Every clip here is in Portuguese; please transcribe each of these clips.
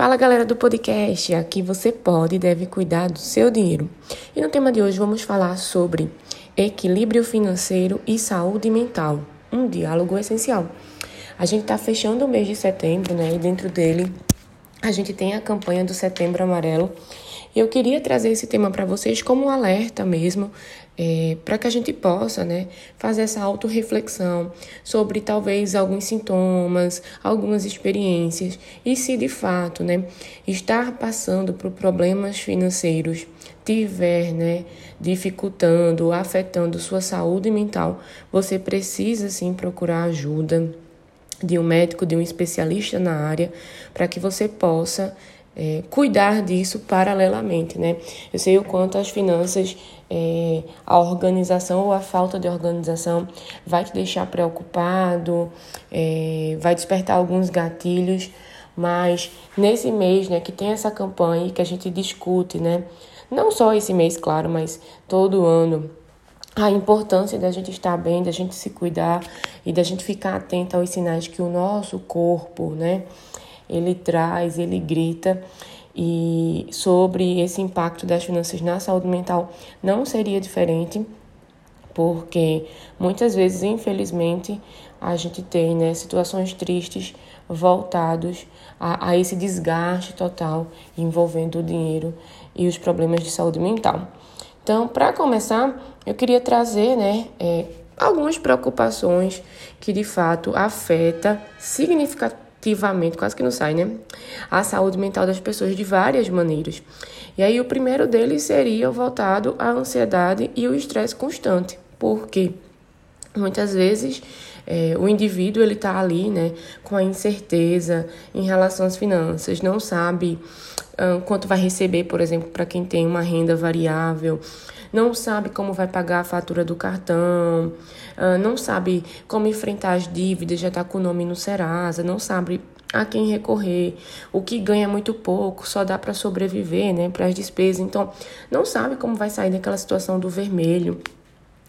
Fala galera do podcast, aqui você pode e deve cuidar do seu dinheiro. E no tema de hoje vamos falar sobre equilíbrio financeiro e saúde mental, um diálogo essencial. A gente está fechando o mês de setembro, né? E dentro dele a gente tem a campanha do Setembro Amarelo. E eu queria trazer esse tema para vocês como um alerta mesmo, é, para que a gente possa né, fazer essa autorreflexão sobre talvez alguns sintomas, algumas experiências e se de fato né, estar passando por problemas financeiros tiver né, dificultando, afetando sua saúde mental, você precisa sim procurar ajuda de um médico, de um especialista na área, para que você possa é, cuidar disso paralelamente, né? Eu sei o quanto as finanças, é, a organização ou a falta de organização vai te deixar preocupado, é, vai despertar alguns gatilhos, mas nesse mês, né, que tem essa campanha que a gente discute, né? Não só esse mês, claro, mas todo ano, a importância da gente estar bem, da gente se cuidar e da gente ficar atento aos sinais que o nosso corpo, né? ele traz, ele grita e sobre esse impacto das finanças na saúde mental não seria diferente, porque muitas vezes, infelizmente, a gente tem né, situações tristes voltados a, a esse desgaste total envolvendo o dinheiro e os problemas de saúde mental. Então, para começar, eu queria trazer né, é, algumas preocupações que de fato afeta significativamente ativamente, quase que não sai, né? A saúde mental das pessoas de várias maneiras. E aí o primeiro deles seria voltado à ansiedade e o estresse constante. Porque muitas vezes é, o indivíduo ele está ali, né, com a incerteza em relação às finanças, não sabe quanto vai receber, por exemplo, para quem tem uma renda variável, não sabe como vai pagar a fatura do cartão, uh, não sabe como enfrentar as dívidas, já está com o nome no Serasa, não sabe a quem recorrer, o que ganha muito pouco, só dá para sobreviver, né, para as despesas. Então, não sabe como vai sair daquela situação do vermelho.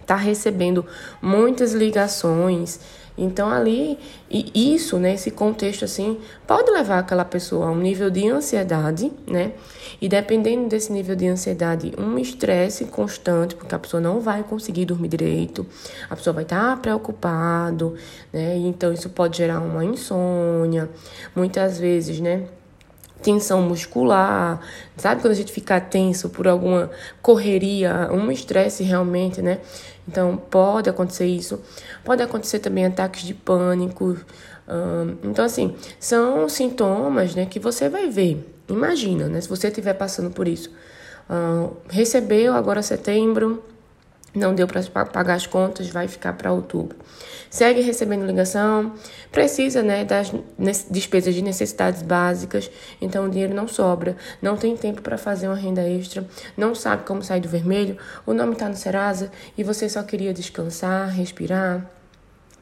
Está recebendo muitas ligações, então ali, e isso, né, esse contexto assim, pode levar aquela pessoa a um nível de ansiedade, né? E dependendo desse nível de ansiedade, um estresse constante, porque a pessoa não vai conseguir dormir direito, a pessoa vai estar preocupado, né? Então isso pode gerar uma insônia, muitas vezes, né? Tensão muscular, sabe quando a gente fica tenso por alguma correria, um estresse realmente, né? Então pode acontecer isso, pode acontecer também ataques de pânico. então assim, são sintomas, né, que você vai ver. Imagina, né, se você estiver passando por isso. recebeu agora setembro, não deu para pagar as contas, vai ficar para outubro. Segue recebendo ligação, precisa né, das despesas de necessidades básicas, então o dinheiro não sobra, não tem tempo para fazer uma renda extra, não sabe como sair do vermelho, o nome está no Serasa e você só queria descansar, respirar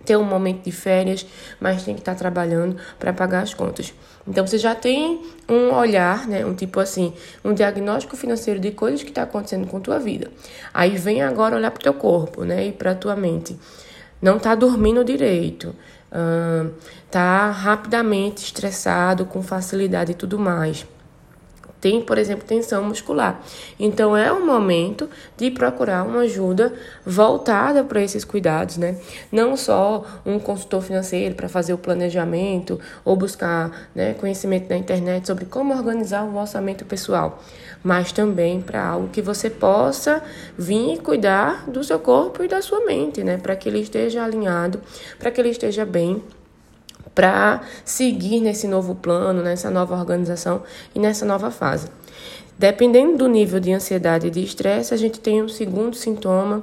ter um momento de férias, mas tem que estar tá trabalhando para pagar as contas. Então você já tem um olhar, né, um tipo assim, um diagnóstico financeiro de coisas que está acontecendo com tua vida. Aí vem agora olhar para teu corpo, né, e para tua mente. Não está dormindo direito, está rapidamente estressado, com facilidade e tudo mais tem, por exemplo, tensão muscular. Então é o momento de procurar uma ajuda voltada para esses cuidados, né? Não só um consultor financeiro para fazer o planejamento ou buscar né, conhecimento na internet sobre como organizar o orçamento pessoal, mas também para algo que você possa vir cuidar do seu corpo e da sua mente, né? Para que ele esteja alinhado, para que ele esteja bem para seguir nesse novo plano, nessa nova organização e nessa nova fase. Dependendo do nível de ansiedade e de estresse, a gente tem um segundo sintoma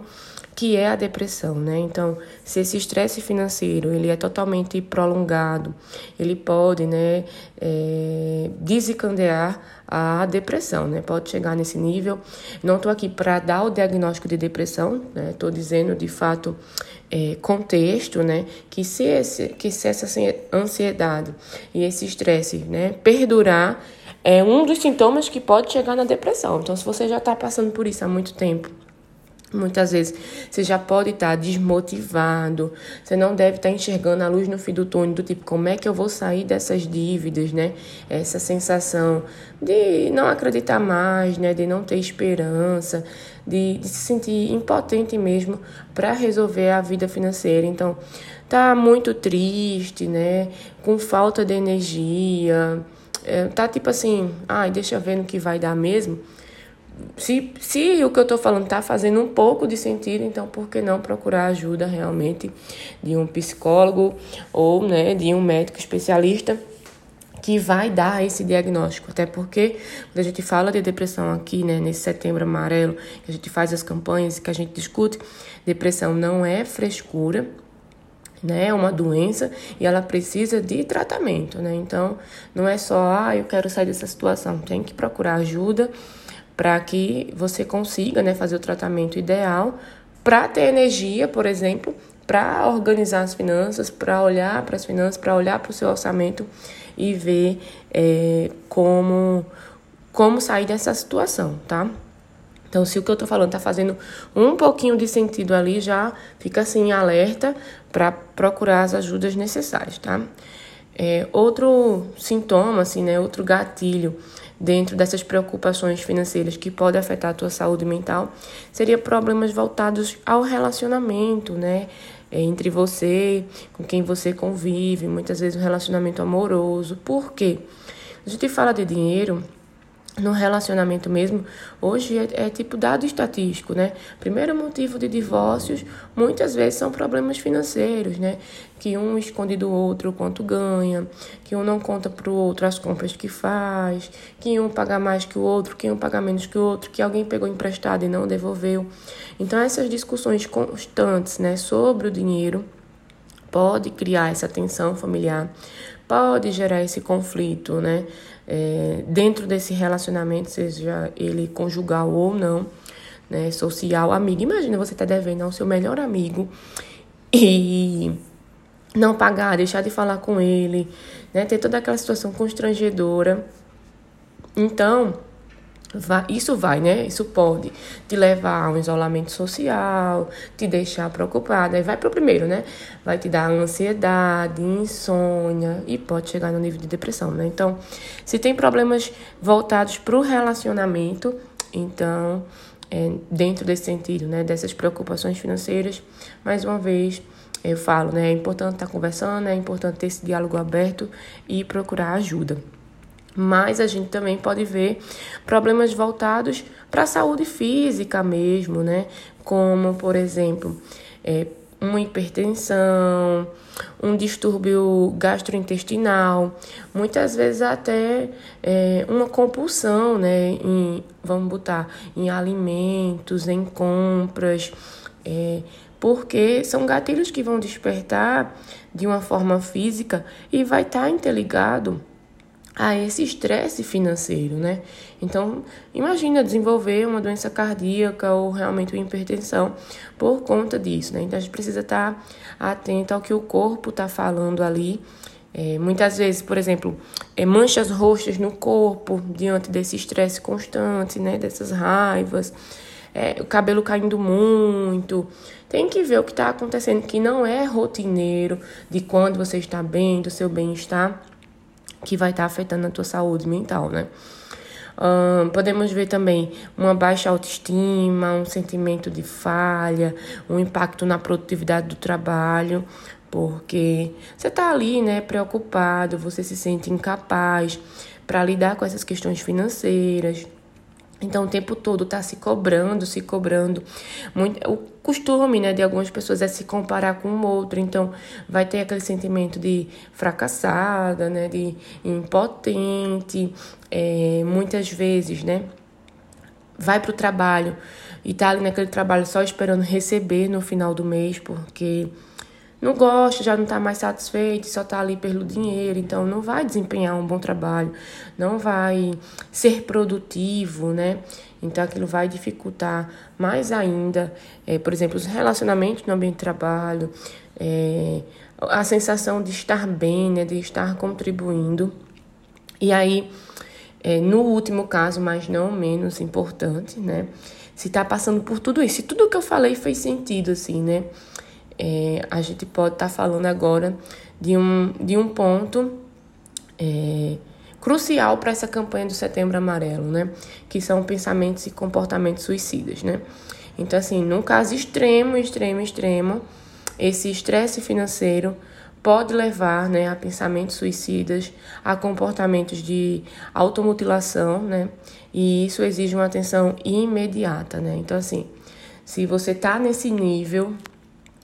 que é a depressão, né? Então, se esse estresse financeiro ele é totalmente prolongado, ele pode, né, é, desencadear a depressão, né? Pode chegar nesse nível. Não estou aqui para dar o diagnóstico de depressão, né? Estou dizendo de fato é, contexto, né? Que se, esse, que se essa ansiedade e esse estresse, né, perdurar, é um dos sintomas que pode chegar na depressão. Então, se você já está passando por isso há muito tempo Muitas vezes você já pode estar desmotivado, você não deve estar enxergando a luz no fim do túnel, do tipo, como é que eu vou sair dessas dívidas, né? Essa sensação de não acreditar mais, né? De não ter esperança, de, de se sentir impotente mesmo para resolver a vida financeira. Então, tá muito triste, né? Com falta de energia, é, tá tipo assim, ai, deixa eu ver no que vai dar mesmo se, se o que eu estou falando está fazendo um pouco de sentido, então por que não procurar ajuda realmente de um psicólogo ou né, de um médico especialista que vai dar esse diagnóstico. Até porque quando a gente fala de depressão aqui, né, nesse setembro amarelo, que a gente faz as campanhas, que a gente discute, depressão não é frescura, né? É uma doença e ela precisa de tratamento, né? Então, não é só, ah, eu quero sair dessa situação, tem que procurar ajuda para que você consiga né, fazer o tratamento ideal para ter energia, por exemplo, para organizar as finanças, para olhar para as finanças, para olhar para o seu orçamento e ver é, como, como sair dessa situação, tá? Então, se o que eu estou falando está fazendo um pouquinho de sentido ali, já fica assim alerta para procurar as ajudas necessárias, tá? É, outro sintoma, assim, né, outro gatilho dentro dessas preocupações financeiras que podem afetar a tua saúde mental, seria problemas voltados ao relacionamento, né? Entre você, com quem você convive, muitas vezes um relacionamento amoroso. Por quê? A gente fala de dinheiro, no relacionamento mesmo, hoje é, é, tipo dado estatístico, né? Primeiro motivo de divórcios, muitas vezes são problemas financeiros, né? Que um esconde do outro quanto ganha, que um não conta para o outro as compras que faz, que um paga mais que o outro, que um paga menos que o outro, que alguém pegou emprestado e não devolveu. Então essas discussões constantes, né, sobre o dinheiro pode criar essa tensão familiar, pode gerar esse conflito, né? É, dentro desse relacionamento, seja ele conjugal ou não, né? Social, amigo. Imagina você tá devendo ao seu melhor amigo e não pagar, deixar de falar com ele, né? Ter toda aquela situação constrangedora. Então, Isso vai, né? Isso pode te levar a um isolamento social, te deixar preocupada. Aí vai pro primeiro, né? Vai te dar ansiedade, insônia e pode chegar no nível de depressão, né? Então, se tem problemas voltados pro relacionamento, então, é, dentro desse sentido, né? Dessas preocupações financeiras, mais uma vez, eu falo, né? É importante estar tá conversando, é importante ter esse diálogo aberto e procurar ajuda. Mas a gente também pode ver problemas voltados para a saúde física mesmo, né? Como, por exemplo, é, uma hipertensão, um distúrbio gastrointestinal, muitas vezes até é, uma compulsão, né? Em, vamos botar em alimentos, em compras, é, porque são gatilhos que vão despertar de uma forma física e vai estar tá interligado a esse estresse financeiro, né? Então, imagina desenvolver uma doença cardíaca ou realmente uma hipertensão por conta disso, né? Então, a gente precisa estar atento ao que o corpo está falando ali. É, muitas vezes, por exemplo, é, manchas roxas no corpo diante desse estresse constante, né? Dessas raivas, é, o cabelo caindo muito. Tem que ver o que está acontecendo, que não é rotineiro de quando você está bem, do seu bem-estar que vai estar tá afetando a tua saúde mental, né? Um, podemos ver também uma baixa autoestima, um sentimento de falha, um impacto na produtividade do trabalho, porque você está ali, né, preocupado, você se sente incapaz para lidar com essas questões financeiras. Então, o tempo todo tá se cobrando, se cobrando. Muito, o costume, né, de algumas pessoas é se comparar com o outro. Então, vai ter aquele sentimento de fracassada, né, de impotente. É, muitas vezes, né, vai para o trabalho e tá ali naquele trabalho só esperando receber no final do mês, porque não gosta, já não está mais satisfeito, só está ali pelo dinheiro, então não vai desempenhar um bom trabalho, não vai ser produtivo, né? Então aquilo vai dificultar mais ainda, é, por exemplo, os relacionamentos no ambiente de trabalho, é, a sensação de estar bem, né? De estar contribuindo. E aí, é, no último caso, mas não menos importante, né? se está passando por tudo isso. E tudo que eu falei fez sentido, assim, né? É, a gente pode estar tá falando agora de um, de um ponto é, crucial para essa campanha do Setembro Amarelo, né? Que são pensamentos e comportamentos suicidas, né? Então, assim, num caso extremo, extremo, extremo, esse estresse financeiro pode levar né, a pensamentos suicidas, a comportamentos de automutilação, né? E isso exige uma atenção imediata, né? Então, assim, se você está nesse nível,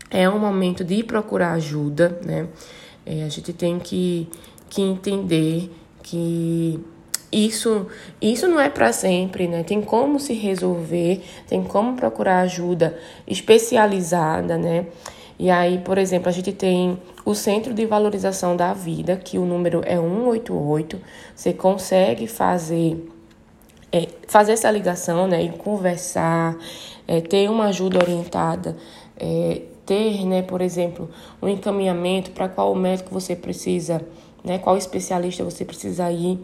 é um momento de procurar ajuda, né? É, a gente tem que, que entender que isso, isso não é para sempre, né? Tem como se resolver, tem como procurar ajuda especializada, né? E aí, por exemplo, a gente tem o Centro de Valorização da Vida, que o número é 188. Você consegue fazer é, fazer essa ligação, né, e conversar, é, ter uma ajuda orientada, é, ter, né, por exemplo, um encaminhamento para qual médico você precisa, né, qual especialista você precisa ir,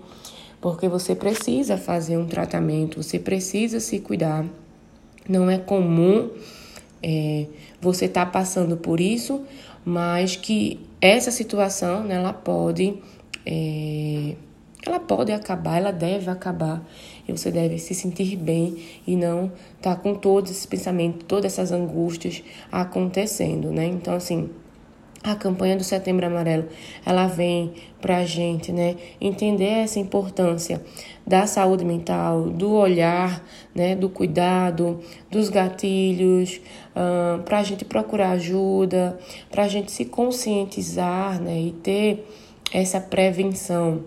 porque você precisa fazer um tratamento, você precisa se cuidar. Não é comum é, você estar tá passando por isso, mas que essa situação, né, ela pode é, ela pode acabar, ela deve acabar. E você deve se sentir bem e não estar tá com todos esses pensamentos, todas essas angústias acontecendo, né? Então, assim, a campanha do Setembro Amarelo, ela vem para a gente, né, entender essa importância da saúde mental, do olhar, né, do cuidado, dos gatilhos, uh, para a gente procurar ajuda, para a gente se conscientizar, né, e ter essa prevenção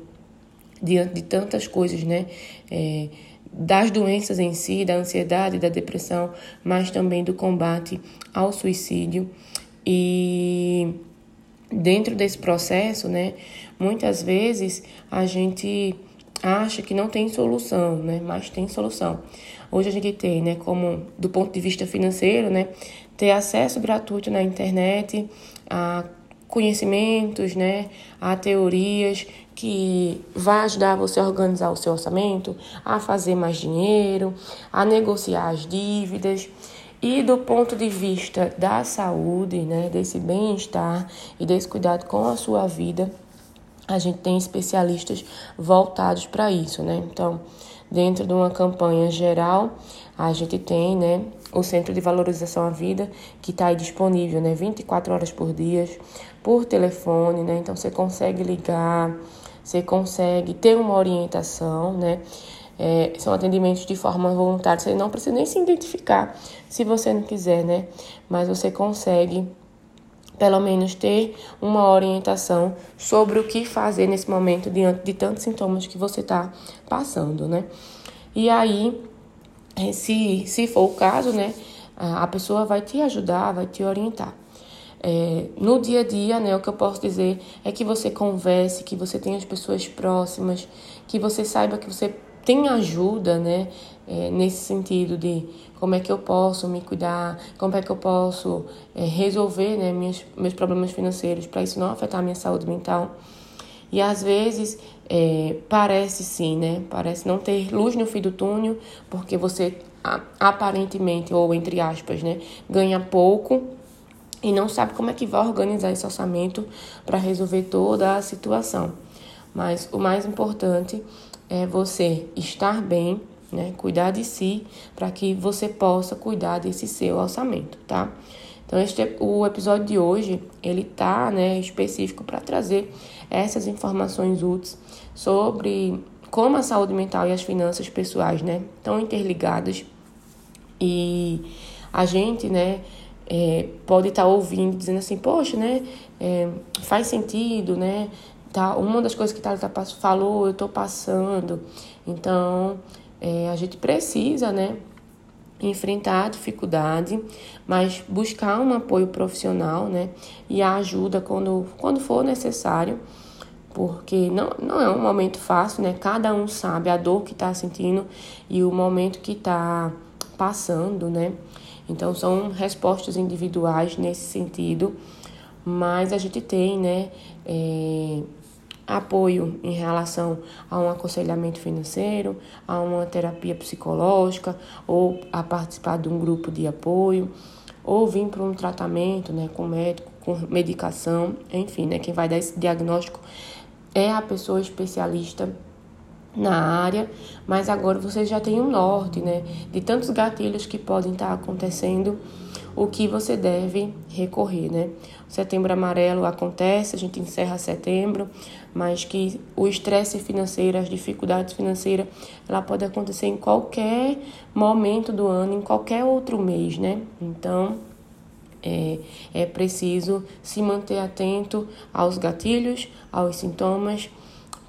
diante de tantas coisas, né? É, das doenças em si, da ansiedade, da depressão, mas também do combate ao suicídio. E dentro desse processo, né, muitas vezes a gente acha que não tem solução, né, mas tem solução. Hoje a gente tem, né, como do ponto de vista financeiro, né, ter acesso gratuito na internet a conhecimentos, né, a teorias que vai ajudar você a organizar o seu orçamento, a fazer mais dinheiro, a negociar as dívidas. E do ponto de vista da saúde, né, desse bem-estar e desse cuidado com a sua vida, a gente tem especialistas voltados para isso, né? Então, dentro de uma campanha geral, a gente tem, né, o Centro de Valorização à Vida, que está aí disponível, né, 24 horas por dia, por telefone, né? Então, você consegue ligar, você consegue ter uma orientação, né? É, são atendimentos de forma voluntária, você não precisa nem se identificar se você não quiser, né? Mas você consegue pelo menos ter uma orientação sobre o que fazer nesse momento diante de tantos sintomas que você está passando, né? E aí, é, se, se for o caso, né, a pessoa vai te ajudar, vai te orientar. É, no dia a dia, né, o que eu posso dizer é que você converse, que você tenha as pessoas próximas, que você saiba que você tem ajuda, né, é, nesse sentido de como é que eu posso me cuidar, como é que eu posso é, resolver, né, minhas, meus problemas financeiros para isso não afetar a minha saúde mental. E às vezes é, parece sim, né, parece não ter luz no fim do túnel, porque você aparentemente ou entre aspas, né, ganha pouco e não sabe como é que vai organizar esse orçamento para resolver toda a situação. Mas o mais importante é você estar bem, né? Cuidar de si para que você possa cuidar desse seu orçamento, tá? Então este o episódio de hoje, ele tá, né, específico para trazer essas informações úteis sobre como a saúde mental e as finanças pessoais, né, estão interligadas e a gente, né, é, pode estar tá ouvindo, dizendo assim, poxa, né, é, faz sentido, né, tá, uma das coisas que Thalita falou, eu estou passando. Então, é, a gente precisa, né, enfrentar a dificuldade, mas buscar um apoio profissional, né, e a ajuda quando, quando for necessário, porque não, não é um momento fácil, né, cada um sabe a dor que está sentindo e o momento que está passando, né, então, são respostas individuais nesse sentido, mas a gente tem, né, é, apoio em relação a um aconselhamento financeiro, a uma terapia psicológica ou a participar de um grupo de apoio ou vir para um tratamento, né, com médico, com medicação, enfim, né, quem vai dar esse diagnóstico é a pessoa especialista na área, mas agora você já tem um norte, né, de tantos gatilhos que podem estar acontecendo, o que você deve recorrer, né? O setembro amarelo acontece, a gente encerra setembro, mas que o estresse financeiro, as dificuldades financeiras, ela pode acontecer em qualquer momento do ano, em qualquer outro mês, né? Então, é, é preciso se manter atento aos gatilhos, aos sintomas,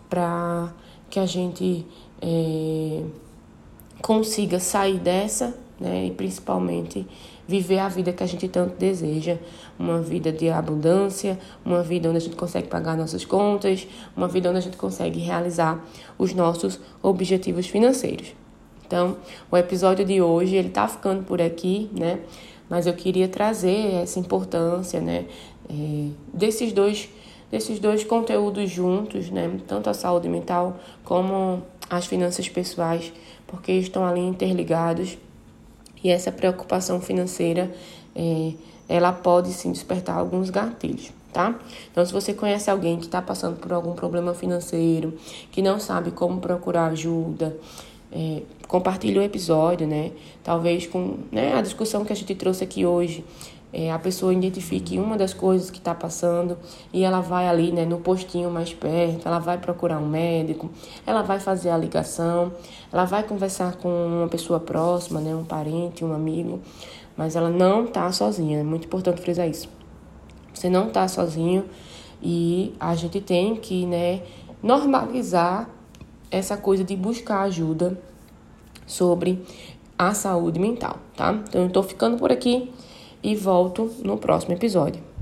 para que a gente é, consiga sair dessa, né? E principalmente viver a vida que a gente tanto deseja, uma vida de abundância, uma vida onde a gente consegue pagar nossas contas, uma vida onde a gente consegue realizar os nossos objetivos financeiros. Então, o episódio de hoje ele tá ficando por aqui, né? Mas eu queria trazer essa importância, né? É, desses dois desses dois conteúdos juntos, né? Tanto a saúde mental como as finanças pessoais, porque estão ali interligados e essa preocupação financeira é, ela pode sim despertar alguns gatilhos. Tá? Então, se você conhece alguém que está passando por algum problema financeiro, que não sabe como procurar ajuda, é, compartilhe o episódio, né? Talvez com né, a discussão que a gente trouxe aqui hoje, é, a pessoa identifique uma das coisas que está passando e ela vai ali, né, no postinho mais perto, ela vai procurar um médico, ela vai fazer a ligação, ela vai conversar com uma pessoa próxima, né, um parente, um amigo, mas ela não está sozinha. É muito importante frisar isso. Você não está sozinho e a gente tem que, né, normalizar essa coisa de buscar ajuda sobre a saúde mental, tá? Então eu tô ficando por aqui e volto no próximo episódio.